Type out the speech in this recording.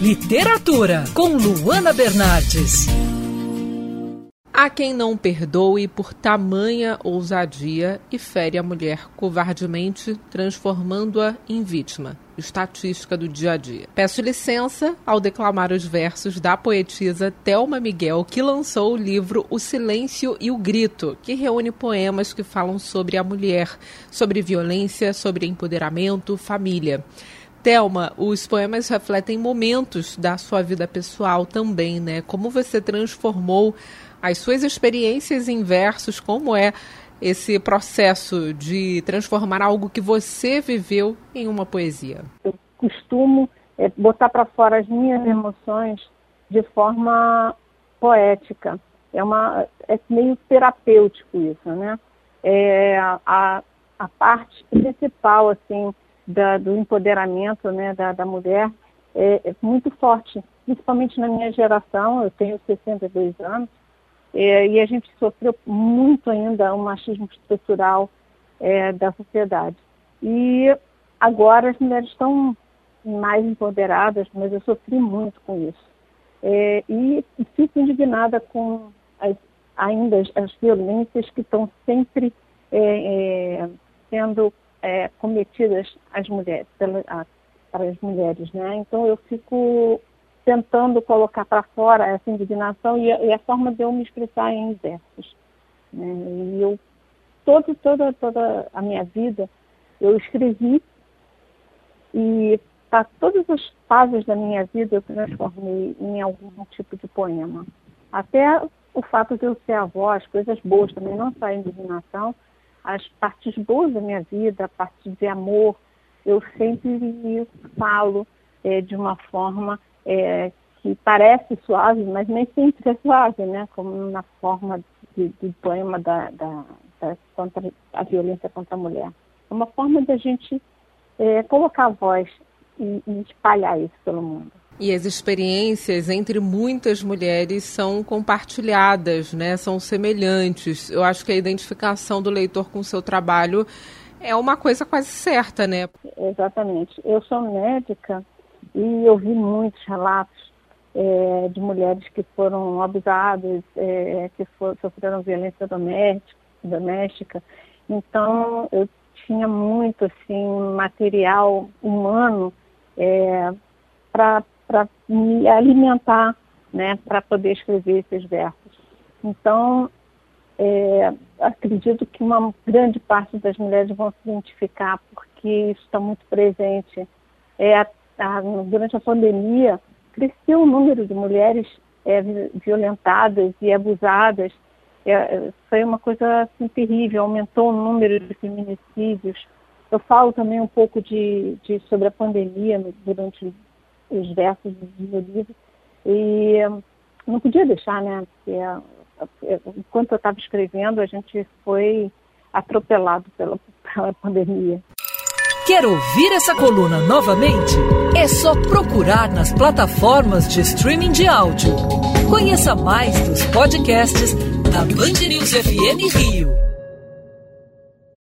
Literatura, com Luana Bernardes. Há quem não perdoe por tamanha ousadia e fere a mulher covardemente, transformando-a em vítima. Estatística do dia a dia. Peço licença ao declamar os versos da poetisa Thelma Miguel, que lançou o livro O Silêncio e o Grito, que reúne poemas que falam sobre a mulher, sobre violência, sobre empoderamento, família. Thelma, os poemas refletem momentos da sua vida pessoal também, né? Como você transformou as suas experiências em versos, como é esse processo de transformar algo que você viveu em uma poesia? Eu costumo é, botar para fora as minhas emoções de forma poética. É, uma, é meio terapêutico isso, né? É, a, a parte principal, assim, da, do empoderamento né, da, da mulher é, é muito forte, principalmente na minha geração, eu tenho 62 anos, é, e a gente sofreu muito ainda o machismo estrutural é, da sociedade. E agora as mulheres estão mais empoderadas, mas eu sofri muito com isso. É, e fico indignada com as, ainda as, as, violências que estão sempre é, é, sendo é, cometidas às mulheres, para as mulheres. Né? Então eu fico tentando colocar para fora essa indignação e a, e a, forma de eu me expressar em versos. Né? E eu, todo, toda, toda a minha vida, eu escrevi e para todas as fases da minha vida eu transformei em algum tipo de poema. Até o fato de eu ser avó, as coisas boas também, não só a indignação, as partes boas da minha vida, a parte de amor, eu sempre falo é, de uma forma é, que parece suave, mas nem sempre é suave, né? Como na forma de, de poema da, da, da, contra a violência contra a mulher. É uma forma de a gente é, colocar a voz e, e espalhar isso pelo mundo. E as experiências entre muitas mulheres são compartilhadas, né? São semelhantes. Eu acho que a identificação do leitor com o seu trabalho é uma coisa quase certa, né? Exatamente. Eu sou médica e eu vi muitos relatos é, de mulheres que foram abusadas, é, que for, sofreram violência doméstica, doméstica. Então, eu tinha muito assim, material humano é, para me alimentar, né, para poder escrever esses versos. Então, é, acredito que uma grande parte das mulheres vão se identificar, porque isso está muito presente. É, a, durante a pandemia, cresceu o número de mulheres é, violentadas e abusadas. É, foi uma coisa assim, terrível, aumentou o número de feminicídios. Eu falo também um pouco de, de sobre a pandemia durante os versos do meu livro. E não podia deixar, né? Porque, é, enquanto eu estava escrevendo, a gente foi atropelado pela, pela pandemia. Quer ouvir essa coluna novamente? É só procurar nas plataformas de streaming de áudio. Conheça mais dos podcasts da Band News FM Rio.